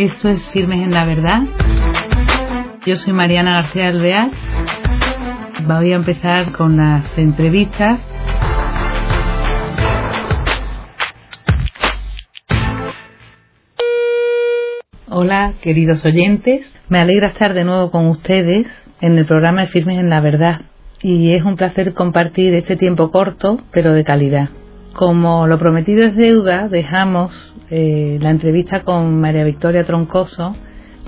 Esto es Firmes en la Verdad. Yo soy Mariana García Alvear. Voy a empezar con las entrevistas. Hola, queridos oyentes. Me alegra estar de nuevo con ustedes en el programa de Firmes en la Verdad. Y es un placer compartir este tiempo corto, pero de calidad. Como lo prometido es deuda, dejamos eh, la entrevista con María Victoria Troncoso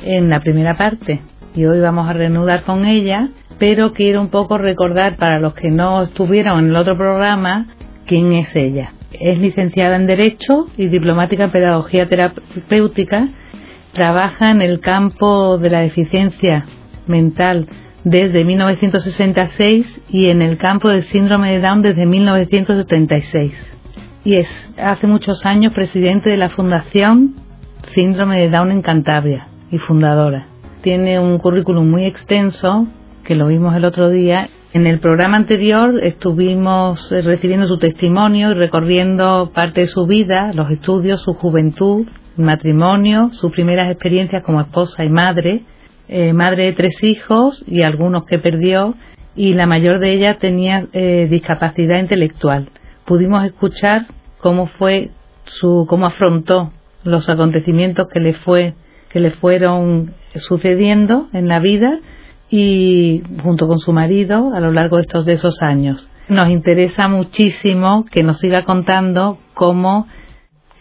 en la primera parte y hoy vamos a reanudar con ella, pero quiero un poco recordar para los que no estuvieron en el otro programa quién es ella. Es licenciada en Derecho y diplomática en Pedagogía Terapéutica. Trabaja en el campo de la deficiencia mental desde 1966 y en el campo del síndrome de Down desde 1976. Y es hace muchos años presidente de la Fundación Síndrome de Down en Cantabria y fundadora. Tiene un currículum muy extenso, que lo vimos el otro día. En el programa anterior estuvimos recibiendo su testimonio y recorriendo parte de su vida, los estudios, su juventud, matrimonio, sus primeras experiencias como esposa y madre, eh, madre de tres hijos y algunos que perdió, y la mayor de ellas tenía eh, discapacidad intelectual. Pudimos escuchar cómo fue su, cómo afrontó los acontecimientos que le fue, que le fueron sucediendo en la vida y junto con su marido a lo largo de estos de esos años. Nos interesa muchísimo que nos siga contando cómo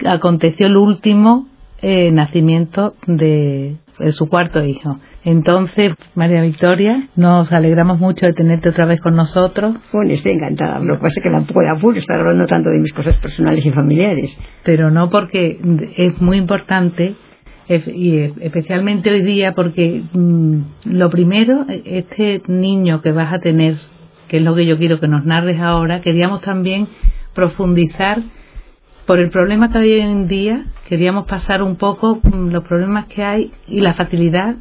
aconteció el último eh, nacimiento de su cuarto hijo. Entonces, María Victoria, nos alegramos mucho de tenerte otra vez con nosotros. Bueno, estoy encantada. Lo que pasa es que la puedo apuro estar hablando tanto de mis cosas personales y familiares. Pero no porque es muy importante, y especialmente hoy día, porque mm, lo primero, este niño que vas a tener, que es lo que yo quiero que nos narres ahora, queríamos también profundizar por el problema que hay hoy en día, queríamos pasar un poco mm, los problemas que hay y la facilidad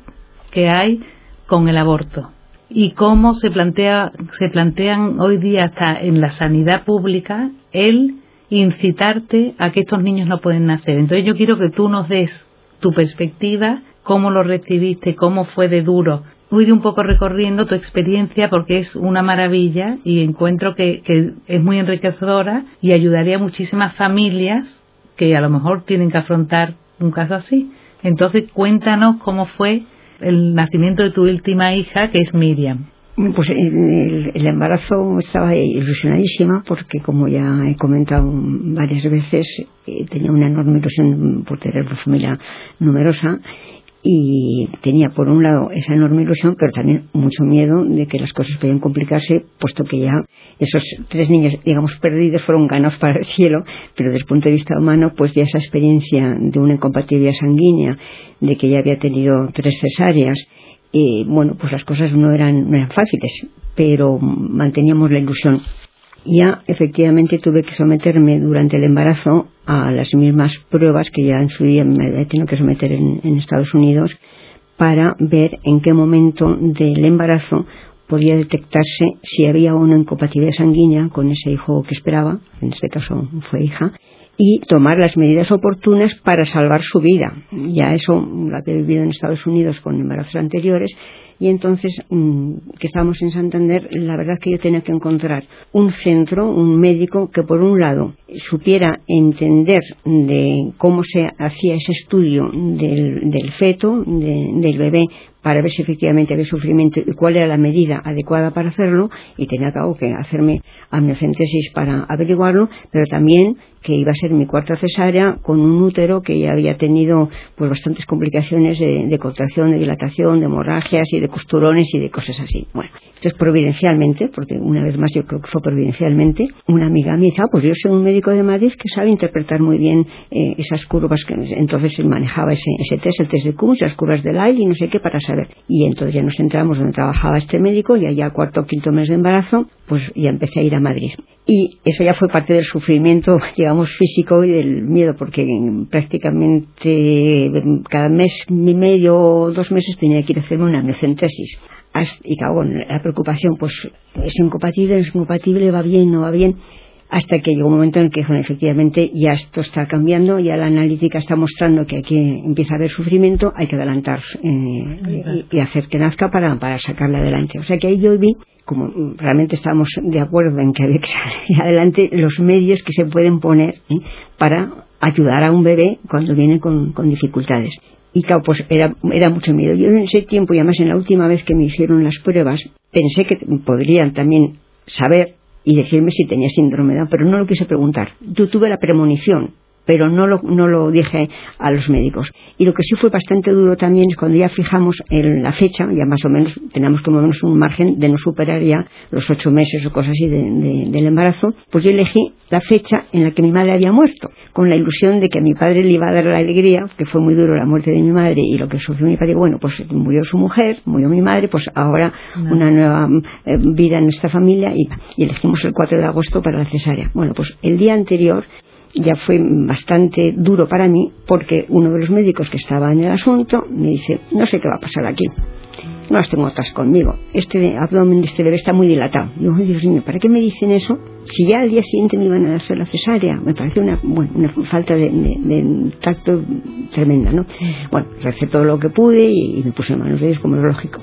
que hay con el aborto y cómo se plantea se plantean hoy día hasta en la sanidad pública el incitarte a que estos niños no pueden nacer. Entonces yo quiero que tú nos des tu perspectiva, cómo lo recibiste, cómo fue de duro. Ir un poco recorriendo tu experiencia porque es una maravilla y encuentro que, que es muy enriquecedora y ayudaría a muchísimas familias que a lo mejor tienen que afrontar un caso así. Entonces cuéntanos cómo fue el nacimiento de tu última hija, que es Miriam. Pues el, embarazo estaba ilusionadísima porque, como ya he comentado varias veces, eh, tenía una enorme ilusión por tener una familia numerosa y tenía por un lado esa enorme ilusión, pero también mucho miedo de que las cosas podían complicarse, puesto que ya esos tres niños, digamos, perdidos fueron ganados para el cielo, pero desde el punto de vista humano, pues ya esa experiencia de una incompatibilidad sanguínea, de que ya había tenido tres cesáreas, y bueno, pues las cosas no eran, no eran fáciles, pero manteníamos la ilusión ya efectivamente tuve que someterme durante el embarazo a las mismas pruebas que ya en su día me he tenido que someter en, Estados Unidos para ver en qué momento del embarazo podía detectarse si había una incompatibilidad sanguínea con ese hijo que esperaba, en este caso fue hija, y tomar las medidas oportunas para salvar su vida. Ya eso lo había vivido en Estados Unidos con embarazos anteriores y entonces mm, que estábamos en Santander, la verdad que yo tenía que encontrar un centro, un médico que por un lado supiera entender de cómo se hacía ese estudio del, feto, del bebé, para ver si efectivamente había sufrimiento y cuál era la medida adecuada para hacerlo y tenía que hacerme amniocentesis para averiguarlo, pero también que iba a ser mi cuarta cesárea con un útero que ya había tenido pues bastantes complicaciones de, de contracción, de dilatación, de hemorragias y de costurones y de cosas así. Bueno, entonces providencialmente, porque una vez más yo creo que fue providencialmente, una amiga me dice, ah, pues yo soy un médico de Madrid que sabe interpretar muy bien eh, esas curvas, que entonces él manejaba ese, test, el test de Cummings, las curvas de Lyle y no sé qué para saber. Y entonces ya nos entramos donde trabajaba este médico y allá cuarto o quinto mes de embarazo, pues ya empecé a ir a Madrid. Y eso ya fue parte del sufrimiento, digamos, físico y del miedo, porque prácticamente cada mes y medio o dos meses tenía que ir a hacerme una amniocentesis. Y claro, la preocupación, pues es incompatible, es incompatible, va bien, no va bien. hasta que llegó un momento en el que dijeron efectivamente ya esto está cambiando, ya la analítica está mostrando que aquí empieza a haber sufrimiento, hay que adelantar eh, y, hacer que nazca para, para sacarla adelante. O sea que ahí yo vi como realmente estábamos de acuerdo en que había que salir adelante los medios que se pueden poner ¿eh? para ayudar a un bebé cuando viene con, con dificultades. Y claro, pues era, era mucho miedo. Yo en ese tiempo, y además en la última vez que me hicieron las pruebas, pensé que podrían también saber y decirme si tenía síndrome de Down, pero no lo quise preguntar. Yo tuve la premonición pero no lo, no lo dije a los médicos. Y lo que sí fue bastante duro también es cuando ya fijamos en la fecha, ya más o menos teníamos como menos un margen de no superar ya los ocho meses o cosas así del embarazo, pues yo elegí la fecha en la que mi madre había muerto, con la ilusión de que a mi padre le iba a dar la alegría, que fue muy duro la muerte de mi madre y lo que sufrió mi padre, bueno, pues murió su mujer, murió mi madre, pues ahora una nueva eh, vida en nuestra familia y, y elegimos el 4 de agosto para la cesárea. Bueno, pues el día anterior ya fue bastante duro para mí porque uno de los médicos que estaba en el asunto me dice, no sé qué va a pasar aquí. No las tengo otras conmigo. Este abdomen de este bebé está muy dilatado. Digo, Dios mío, ¿para qué me dicen eso? Si ya al día siguiente me iban a hacer la cesárea. Me parece una, bueno, una falta de, tacto tremenda, ¿no? Bueno, recé todo lo que pude y, me puse en manos de Dios como es lógico.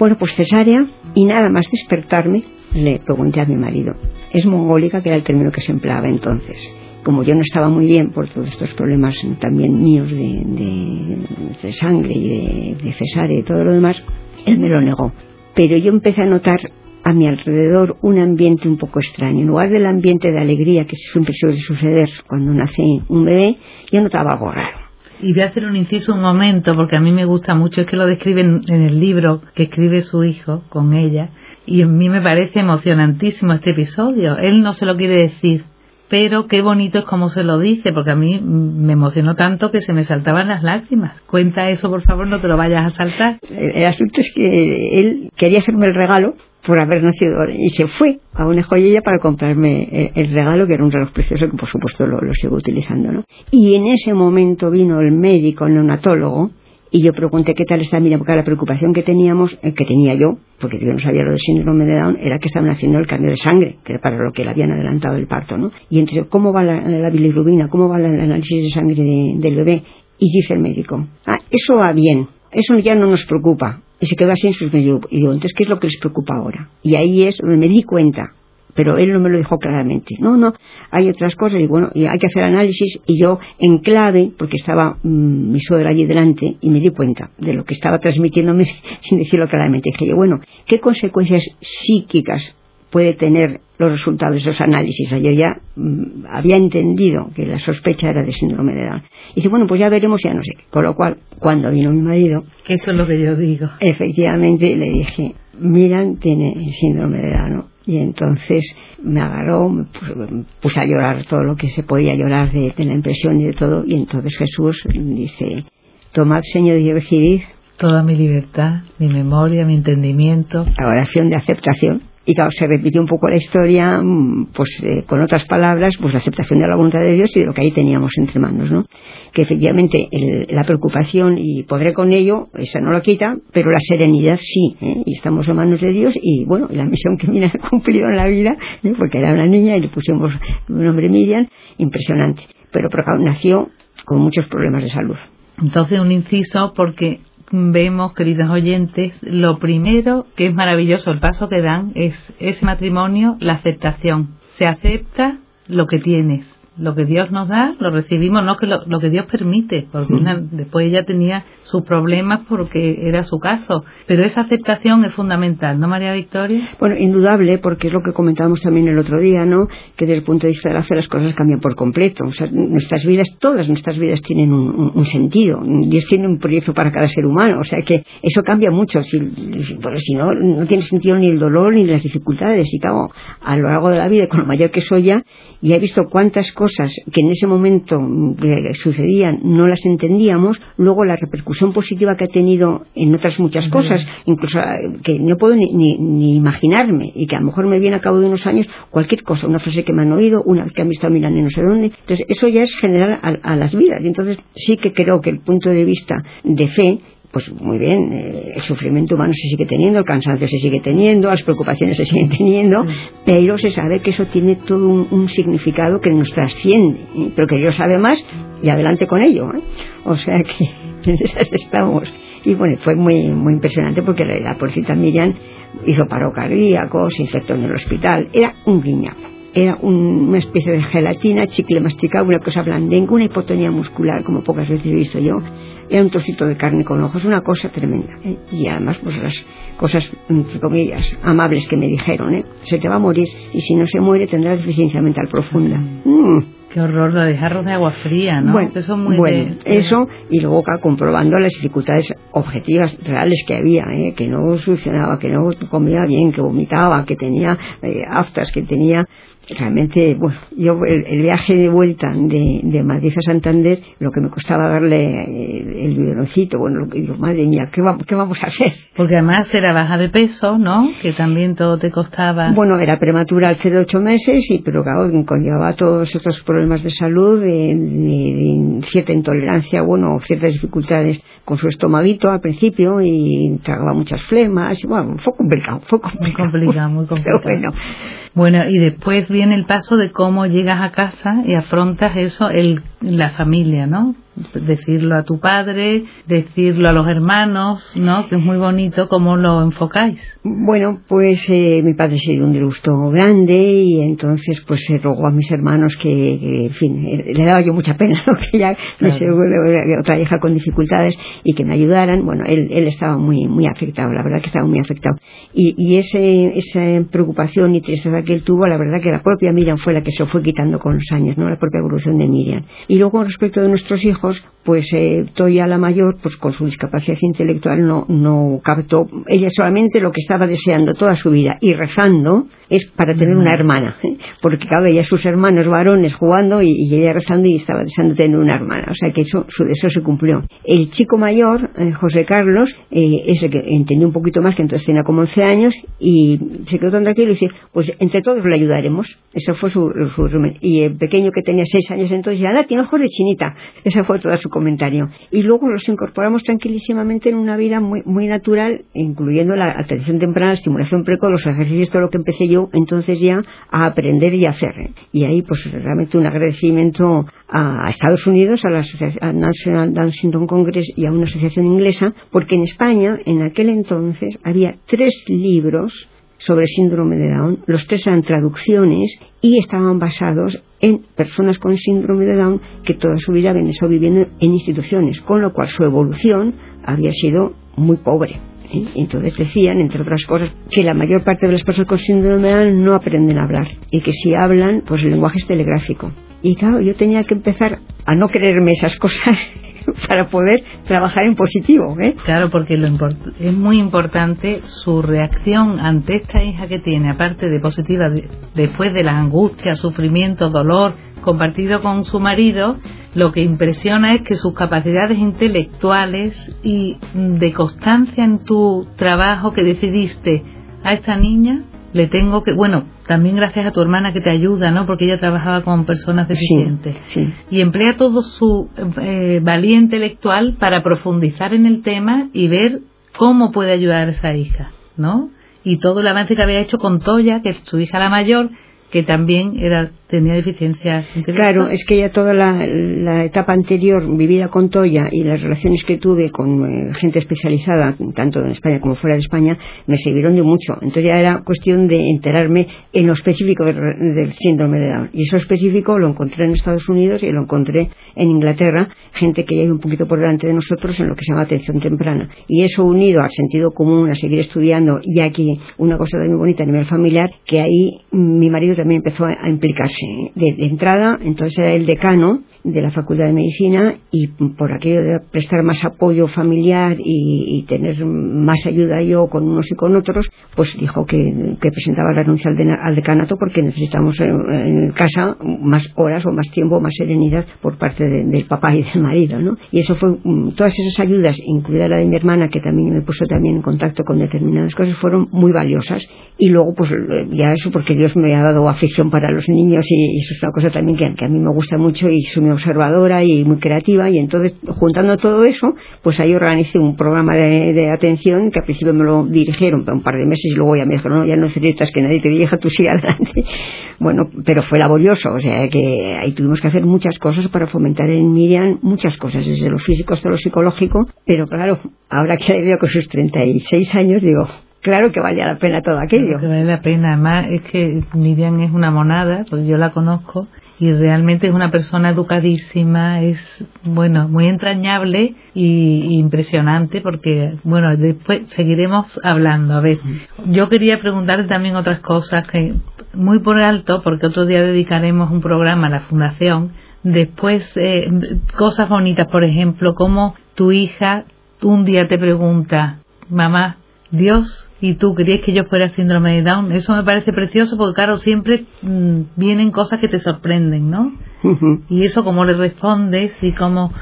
Bueno, pues cesárea y nada más despertarme le pregunté a mi marido. Es mongólica, que era el término que se empleaba entonces como yo no estaba muy bien por todos estos problemas también míos de, sangre y de, de cesárea y todo lo demás, él me lo negó. Pero yo empecé a notar a mi alrededor un ambiente un poco extraño. En lugar del ambiente de alegría que siempre suele suceder cuando nace un bebé, yo notaba algo raro. Y voy a hacer un inciso un momento, porque a mí me gusta mucho, es que lo describen en el libro que escribe su hijo con ella, y a mí me parece emocionantísimo este episodio. Él no se lo quiere decir, pero qué bonito es como se lo dice, porque a mí me emocionó tanto que se me saltaban las lágrimas. Cuenta eso, por favor, no te lo vayas a saltar. El, asunto es que él quería hacerme el regalo por haber nacido y se fue a una joyería para comprarme el, regalo que era un reloj precioso que por supuesto lo, lo sigo utilizando ¿no? y en ese momento vino el médico el neonatólogo y yo pregunté qué tal está Mira, porque la preocupación que teníamos, eh, que tenía yo, porque yo no sabía lo del síndrome de Down, era que estaban haciendo el cambio de sangre, que era para lo que le habían adelantado el parto, ¿no? Y entre cómo va la, bilirrubina, cómo va el análisis de sangre del bebé, y dice el médico, ah, eso va bien, eso ya no nos preocupa. Y se quedó así en sus Y digo, entonces, ¿qué es lo que les preocupa ahora? Y ahí es donde me di cuenta pero él no me lo dijo claramente. No, no, hay otras cosas y bueno, y hay que hacer análisis y yo en clave, porque estaba mm, mi suegra allí delante y me di cuenta de lo que estaba transmitiéndome sin decirlo claramente. Dije yo, bueno, ¿qué consecuencias psíquicas puede tener los resultados de esos análisis. Yo ya mm, había entendido que la sospecha era de síndrome de Down. Y dice, bueno, pues ya veremos, ya no sé. Con lo cual, cuando vino mi marido... Que eso es lo que yo digo. Efectivamente, le dije, Miran tiene síndrome de Down. Y entonces me agarró, me puse, a llorar todo lo que se podía llorar de, la impresión y de todo. Y entonces Jesús dice, tomad, Señor, y recibid toda mi libertad, mi memoria, mi entendimiento. La oración de aceptación y claro, se repitió un poco la historia, mm, pues eh, con otras palabras, pues la aceptación de la voluntad de Dios y de lo que ahí teníamos entre manos, ¿no? Que efectivamente la preocupación y podré con ello, esa no lo quita, pero la serenidad sí, ¿eh? y estamos en manos de Dios y bueno, la misión que Mira ha cumplido en la vida, ¿eh? porque era una niña y le pusimos un nombre Miriam, impresionante, pero, pero nació con muchos problemas de salud. Entonces un inciso porque vemos, queridos oyentes, lo primero que es maravilloso, el paso que dan es ese matrimonio, la aceptación. Se acepta lo que tienes lo que Dios nos da lo recibimos, no que lo, que Dios permite, porque después ella tenía sus problemas porque era su caso, pero esa aceptación es fundamental, ¿no, María Victoria? Bueno, indudable, porque es lo que comentábamos también el otro día, ¿no? Que desde el punto de vista de la fe las cosas cambian por completo, o sea, nuestras vidas, todas nuestras vidas tienen un, sentido, Dios tiene un proyecto para cada ser humano, o sea que eso cambia mucho, si, si no, no tiene sentido ni el dolor ni las dificultades, y claro, a lo largo de la vida, con lo mayor que soy ya, y he visto cuántas cosas cosas que en ese momento eh, sucedían no las entendíamos, luego la repercusión positiva que ha tenido en otras muchas cosas, incluso eh, que no puedo ni, imaginarme y que a lo mejor me viene a cabo de unos años cualquier cosa, una frase que me han oído, una que han visto mirando en no sé dónde. Entonces, eso ya es general a, las vidas. Y entonces, sí que creo que el punto de vista de fe pues muy bien, eh, el sufrimiento humano se sigue teniendo, el cansancio se sigue teniendo, las preocupaciones se siguen teniendo, pero se sabe que eso tiene todo un, significado que nos trasciende, ¿eh? pero que Dios sabe más y adelante con ello. ¿eh? O sea que en esas estamos. Y bueno, fue muy, muy impresionante porque la, la porcita Miriam hizo paro cardíaco, se infectó en el hospital, era un guiñapo era una especie de gelatina, chicle masticado, una cosa blandenga, una hipotonía muscular, como pocas veces he visto yo. Era un trocito de carne con ojos, una cosa tremenda. ¿eh? Y además, pues las cosas, entre comillas, amables que me dijeron, ¿eh? Se te va a morir y si no se muere tendrá deficiencia mental profunda. Mm. Qué horror, lo de jarros de agua fría, ¿no? Bueno, eso, muy eso y luego comprobando las dificultades objetivas, reales que había, ¿eh? que no solucionaba, que no comía bien, que vomitaba, que tenía eh, aftas, que tenía realmente, bueno, yo el, viaje de vuelta de, de, Madrid a Santander, lo que me costaba darle eh, el, el bueno, lo que digo, madre mía, ¿qué, ¿qué, vamos a hacer? Porque además era baja de peso, ¿no? Que también todo te costaba. Bueno, era prematura al ser de ocho meses, y pero claro, conllevaba todos estos problemas de salud, de, cierta intolerancia, bueno, ciertas dificultades con su estomaguito al principio, y tragaba muchas flemas, y bueno, fue complicado, fue complicado. Muy complicado, muy complicado. bueno. Bueno, y después viene el paso de cómo llegas a casa y afrontas eso, el, la familia, ¿no? Decirlo a tu padre, decirlo a los hermanos, ¿no? Que es muy bonito cómo lo enfocáis. Bueno, pues eh, mi padre se dio un disgusto grande y entonces pues se rogó a mis hermanos que, en fin, eh, le daba yo mucha pena, ¿no? que ya claro. otra hija con dificultades y que me ayudaran. Bueno, él, él estaba muy muy afectado, la verdad que estaba muy afectado. Y, y ese, esa preocupación y tristeza que él tuvo, la verdad que la propia Miriam fue la que se fue quitando con los años, ¿no? La propia evolución de Miriam. Y luego respecto de nuestros hijos, hijos pues eh, Toya la mayor, pues con su discapacidad intelectual no, no captó, ella solamente lo que estaba deseando toda su vida y rezando es para tener una hermana, ¿eh? porque cada veía sus hermanos varones jugando y, ella rezando y estaba deseando tener una hermana, o sea que eso, su deseo se cumplió. El chico mayor, eh, José Carlos, eh, es el que entendió un poquito más, que entonces tenía como 11 años y se quedó tan tranquilo y dice, pues entre todos le ayudaremos, eso fue su, su y el pequeño que tenía 6 años entonces ya, tiene ojos de chinita, esa fue todo su comentario. Y luego los incorporamos tranquilísimamente en una vida muy, muy natural, incluyendo la atención temprana, la estimulación precoz, los ejercicios, todo lo que empecé yo entonces ya a aprender y a hacer. Y ahí pues realmente un agradecimiento a Estados Unidos, a la National Down Syndrome Congress y a una asociación inglesa, porque en España en aquel entonces había tres libros sobre síndrome de Down. Los tres eran traducciones y estaban basados en personas con síndrome de Down que toda su vida habían estado viviendo en instituciones, con lo cual su evolución había sido muy pobre. ¿eh? Entonces decían, entre otras cosas, que la mayor parte de las personas con síndrome de Down no aprenden a hablar y que si hablan, pues el lenguaje es telegráfico. Y claro, yo tenía que empezar a no creerme esas cosas para poder trabajar en positivo. ¿eh? Claro, porque lo es muy importante su reacción ante esta hija que tiene, aparte de positiva, después de las angustias, sufrimiento, dolor compartido con su marido, lo que impresiona es que sus capacidades intelectuales y de constancia en tu trabajo que decidiste a esta niña le tengo que, bueno, también gracias a tu hermana que te ayuda, ¿no? Porque ella trabajaba con personas deficientes. Sí, Y emplea todo su eh, valía intelectual para profundizar en el tema y ver cómo puede ayudar a esa hija, ¿no? Y todo el avance que había hecho con Toya, que es su hija la mayor, que también era tenía deficiencias Claro, es que ya toda la, etapa anterior vivida con Toya y las relaciones que tuve con eh, gente especializada, tanto en España como fuera de España, me sirvieron de mucho. Entonces ya era cuestión de enterarme en lo específico del, síndrome de Down. Y eso específico lo encontré en Estados Unidos y lo encontré en Inglaterra, gente que ya iba un poquito por delante de nosotros en lo que se llama atención temprana. Y eso unido al sentido común, a seguir estudiando, y aquí una cosa muy bonita a nivel familiar, que ahí mi marido también empezó a implicarse de, entrada, entonces era el decano de la Facultad de Medicina y por aquello de prestar más apoyo familiar y, tener más ayuda yo con unos y con otros, pues dijo que, presentaba la renuncia al, decanato porque necesitamos en, casa más horas o más tiempo, más serenidad por parte del papá y del marido, ¿no? Y eso fue, mm, todas esas ayudas, incluida la de mi hermana, que también me puso también en contacto con determinadas cosas, fueron muy valiosas. Y luego, pues ya eso porque Dios me ha dado afición para los niños y, eso es una cosa también que, a mí me gusta mucho y soy muy observadora y muy creativa y entonces juntando todo eso pues ahí organicé un programa de, atención que al principio me lo dirigieron un par de meses y luego ya me dijeron no, ya no necesitas que nadie te dirija, tú sigue adelante bueno, pero fue laborioso o sea que ahí tuvimos que hacer muchas cosas para fomentar en Miriam muchas cosas desde lo físico hasta lo psicológico pero claro, ahora que veo con sus 36 años digo claro que valía la pena todo aquello. vale la pena, además es que Miriam es una monada, pues yo la conozco y realmente es una persona educadísima, es bueno, muy entrañable y, impresionante porque bueno, después seguiremos hablando. A ver, yo quería preguntarte también otras cosas que muy por alto, porque otro día dedicaremos un programa a la fundación. Después, eh, cosas bonitas, por ejemplo, como tu hija un día te pregunta, mamá, Dios y tú querías que yo fuera síndrome de Down. Eso me parece precioso porque, claro, siempre mm, vienen cosas que te sorprenden, ¿no? Y eso, cómo le respondes y cómo.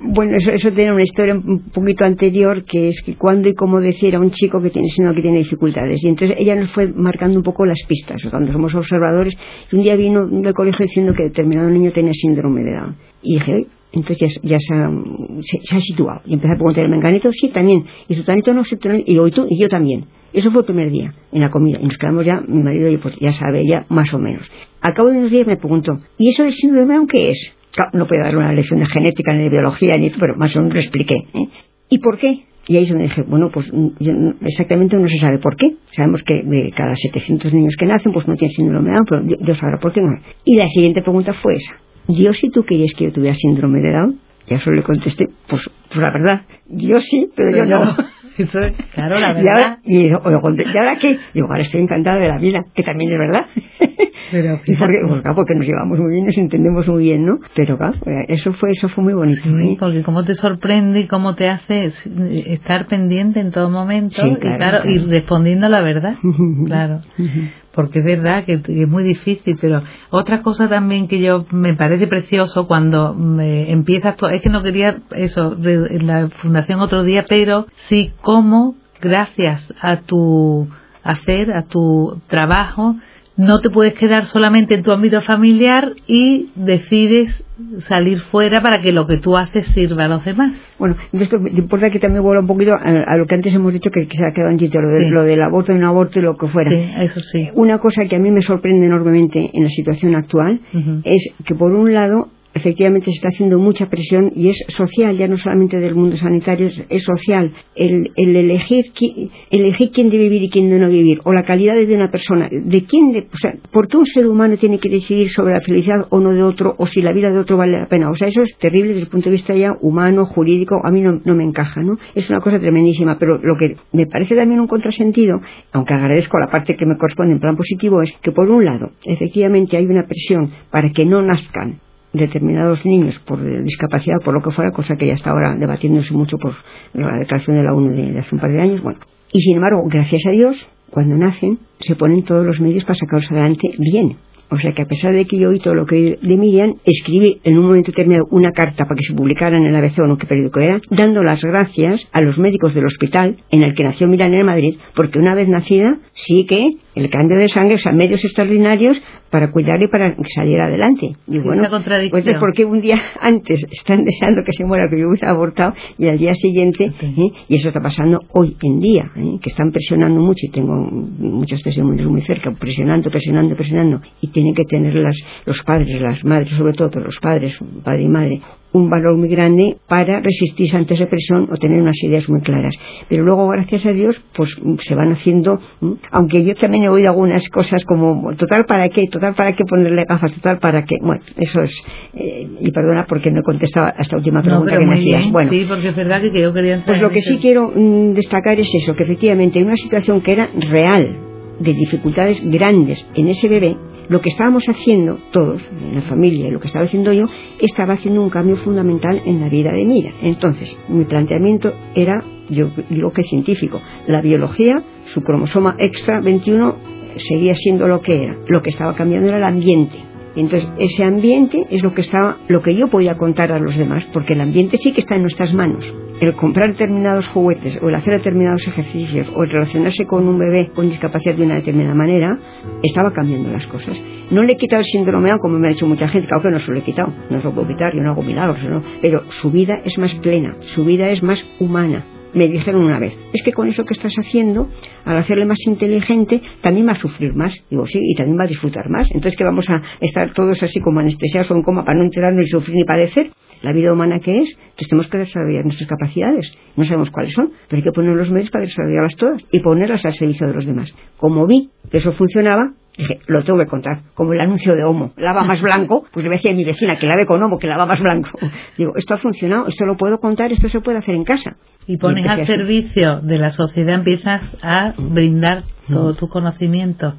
Bueno, eso, eso tiene una historia un poquito anterior, que es que cuando y cómo decir a un chico que tiene sino que tiene dificultades. Y entonces ella nos fue marcando un poco las pistas, cuando somos observadores. Y un día vino del colegio diciendo que determinado niño tenía síndrome de Down. Y dije, entonces ya, se, ha, situado. Y empecé a preguntar, ¿menganito? Sí, también. Y su tanito no, y hoy tú, y yo también. Eso fue el primer día, en la comida. Y nos quedamos ya, mi marido y pues ya sabe, ya más o menos. Al cabo de unos días me preguntó, ¿y eso del síndrome de Down qué es? no puedo dar una lección de genética ni de biología, ni pero más o menos lo expliqué. ¿eh? ¿Y por qué? Y ahí es donde dije, bueno, pues exactamente no se sabe por qué. Sabemos que de cada 700 niños que nacen, pues no tienen síndrome de Down, pero Dios sabrá por qué no. Y la siguiente pregunta fue esa. Dios, si tú querías que yo tuviera síndrome de Down, ya solo le contesté, pues, pues la verdad, Dios sí, pero, yo no. claro, la verdad. Y ahora, qué? Digo, ahora estoy encantada de la vida, que también es verdad. Pero porque, pues, porque nos llevamos muy bien, nos entendemos muy bien, ¿no? Pero claro, eso fue, eso fue muy bonito. Sí, porque cómo te sorprende y cómo te hace estar pendiente en todo momento y, claro, y respondiendo la verdad. claro porque es verdad que, es muy difícil, pero otra cosa también que yo me parece precioso cuando me empiezas, es que no quería eso, de, la fundación otro día, pero sí cómo gracias a tu hacer, a tu trabajo, no te puedes quedar solamente en tu ámbito familiar y decides salir fuera para que lo que tú haces sirva a los demás. Bueno, esto importa que también vuelva un poquito a, lo que antes hemos dicho que, se ha quedado en lo, de, lo del aborto, un aborto y lo que fuera. Sí, eso sí. Una cosa que a mí me sorprende enormemente en la situación actual es que por un lado efectivamente se está haciendo mucha presión y es social, ya no solamente del mundo sanitario, es, social. El, elegir, elegir quién debe vivir y quién no vivir, o la calidad de una persona, de quién, o sea, ¿por qué un ser humano tiene que decidir sobre la felicidad o no de otro, o si la vida de otro vale la pena? O sea, eso es terrible desde el punto de vista ya humano, jurídico, a mí no, no me encaja, ¿no? Es una cosa tremendísima, pero lo que me parece también un contrasentido, aunque agradezco la parte que me corresponde en plan positivo, es que por un lado, efectivamente hay una presión para que no nazcan determinados niños por discapacidad, por lo que fuera, cosa que ya está ahora debatiéndose mucho por la declaración de la ONU de, hace un par de años. Bueno, y sin embargo, gracias a Dios, cuando nacen, se ponen todos los medios para sacarlos adelante bien. O sea que a pesar de que yo oí todo lo que oí de Miriam, escribí en un momento determinado una carta para que se publicara en el ABC o no qué periódico era, dando las gracias a los médicos del hospital en el que nació Miriam en Madrid, porque una vez nacida, sí que el cambio de sangre, o sea, medios extraordinarios para cuidarle y para salir adelante. Y bueno, pues es porque un día antes están deseando que se muera, que yo hubiera abortado, y al día siguiente, ¿eh? y eso está pasando hoy en día, ¿eh? que están presionando mucho, y tengo muchos testimonios muy cerca, presionando, presionando, presionando, y tienen que tener las, los padres, las madres, sobre todo los padres, padre y madre, un valor muy grande para resistirse ante esa presión o tener unas ideas muy claras. Pero luego, gracias a Dios, pues se van haciendo, aunque yo también he oído algunas cosas como, total para qué, total para qué ponerle gafas, total para qué. Bueno, eso es, eh, y perdona porque no he contestado a esta última pregunta que me hacías. Bueno, sí, porque es verdad que yo quería Pues lo que sí quiero mm, destacar es eso, que efectivamente hay una situación que era real, de dificultades grandes en ese bebé, lo que estábamos haciendo todos, en la familia, y lo que estaba haciendo yo, estaba haciendo un cambio fundamental en la vida de Mira. Entonces, mi planteamiento era, yo digo que científico, la biología, su cromosoma extra 21 seguía siendo lo que era. Lo que estaba cambiando era el ambiente. Entonces, ese ambiente es lo que estaba, lo que yo podía contar a los demás, porque el ambiente sí que está en nuestras manos. El comprar determinados juguetes, o el hacer determinados ejercicios, o el relacionarse con un bebé con discapacidad de una determinada manera, estaba cambiando las cosas. No le he quitado el síndrome A, como me ha dicho mucha gente, que no se lo he quitado, no se lo puedo quitar, yo no hago milagros, pero su vida es más plena, su vida es más humana me dijeron una vez, es que con eso que estás haciendo, al hacerle más inteligente, también va a sufrir más. Digo, sí, y también va a disfrutar más. Entonces, que vamos a estar todos así como anestesiados o en coma para no enterarnos ni sufrir ni padecer? La vida humana que es, entonces tenemos que desarrollar nuestras capacidades. No sabemos cuáles son, pero hay que poner los medios para desarrollarlas todas y ponerlas al servicio de los demás. Como vi que eso funcionaba, Dije, lo tengo que contar, como el anuncio de Homo, lava más blanco, pues le decía a mi vecina que lave con Homo, que lava más blanco. Digo, esto ha funcionado, esto lo puedo contar, esto se puede hacer en casa. Y pones al servicio de la sociedad, empiezas a brindar todo tu conocimiento.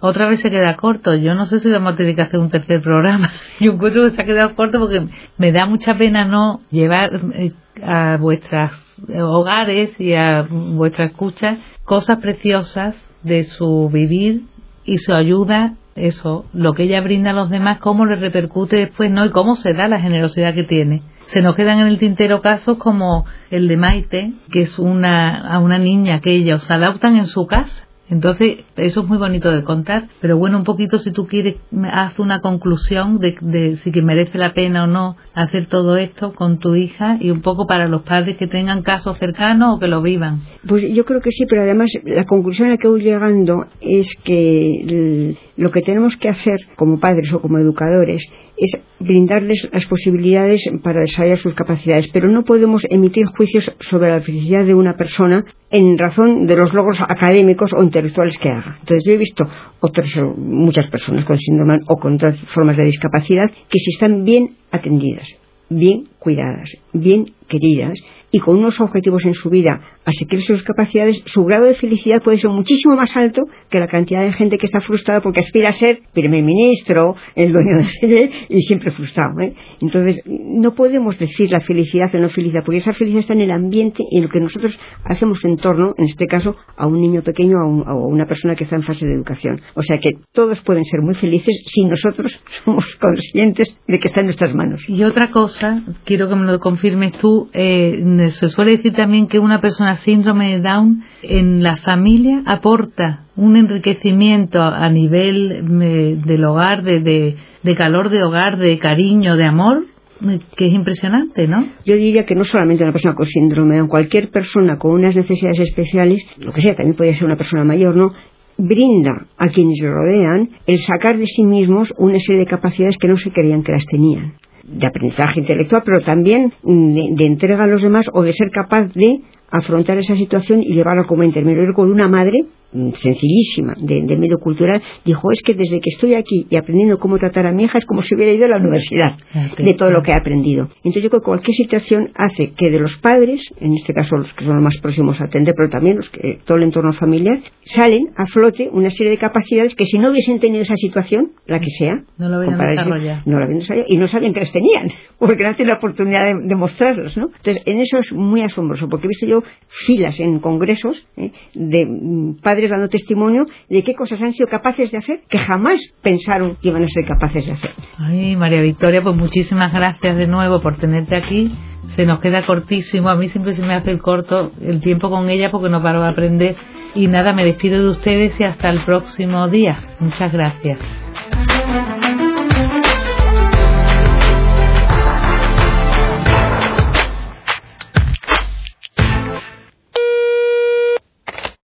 Otra vez se queda corto. Yo no sé si vamos a tener que hacer un tercer programa. Yo encuentro que se ha quedado corto porque me da mucha pena no llevar eh, a vuestros hogares y a vuestra escucha cosas preciosas de su vivir y su ayuda, eso, lo que ella brinda a los demás, cómo le repercute después, ¿no? Y cómo se da la generosidad que tiene. Se nos quedan en el tintero casos como el de Maite, que es una, a una niña que ellos adoptan en su casa entonces, eso es muy bonito de contar, pero bueno, un poquito si tú quieres, haz una conclusión de, de, si que merece la pena o no hacer todo esto con tu hija y un poco para los padres que tengan casos cercanos o que lo vivan. Pues yo creo que sí, pero además la conclusión a la que voy llegando es que lo que tenemos que hacer como padres o como educadores es brindarles las posibilidades para desarrollar sus capacidades, pero no podemos emitir juicios sobre la felicidad de una persona en razón de los logros académicos o intelectuales que haga. Entonces yo he visto otras, muchas personas con síndrome o con otras formas de discapacidad que si están bien atendidas, bien cuidadas, bien queridas y con unos objetivos en su vida, asequibles sus capacidades, su grado de felicidad puede ser muchísimo más alto que la cantidad de gente que está frustrada porque aspira a ser primer ministro, el dueño de sede y siempre frustrado. ¿eh? Entonces, no podemos decir la felicidad o no felicidad, porque esa felicidad está en el ambiente y en lo que nosotros hacemos en torno, en este caso, a un niño pequeño o a, una persona que está en fase de educación. O sea que todos pueden ser muy felices si nosotros somos conscientes de que está en nuestras manos. Y otra cosa, quiero que me lo confirmes tú, eh, se suele decir también que una persona síndrome de Down en la familia aporta un enriquecimiento a nivel eh, del hogar, de, de, calor de hogar, de cariño, de amor, eh, que es impresionante, ¿no? Yo diría que no solamente una persona con síndrome, Down, cualquier persona con unas necesidades especiales, lo que sea, también puede ser una persona mayor, ¿no? brinda a quienes lo rodean el sacar de sí mismos una serie de capacidades que no se creían que las tenían de aprendizaje intelectual, pero también de, entrega a los demás o de ser capaz de afrontar esa situación y llevarla como intermediario con una madre Mm, sencillísima de, medio cultural, dijo, es que desde que estoy aquí y aprendiendo cómo tratar a mi hija es como si hubiera ido a la universidad de todo lo que he aprendido. Entonces yo creo que cualquier situación hace que de los padres, en este caso los que son los más próximos a atender, pero también los que todo el entorno familiar, salen a flote una serie de capacidades que si no hubiesen tenido esa situación, la que sea, no lo habían. No y no sabían que las tenían, porque no tienen la oportunidad de, mostrarlas, ¿no? Entonces en eso es muy asombroso, porque he visto yo filas en congresos ¿eh? de mm, padres dando testimonio de qué cosas han sido capaces de hacer que jamás pensaron que iban a ser capaces de hacer. Ay, María Victoria, pues muchísimas gracias de nuevo por tenerte aquí. Se nos queda cortísimo, a mí siempre se me hace el corto el tiempo con ella porque no paro de aprender. Y nada, me despido de ustedes y hasta el próximo día. Muchas gracias.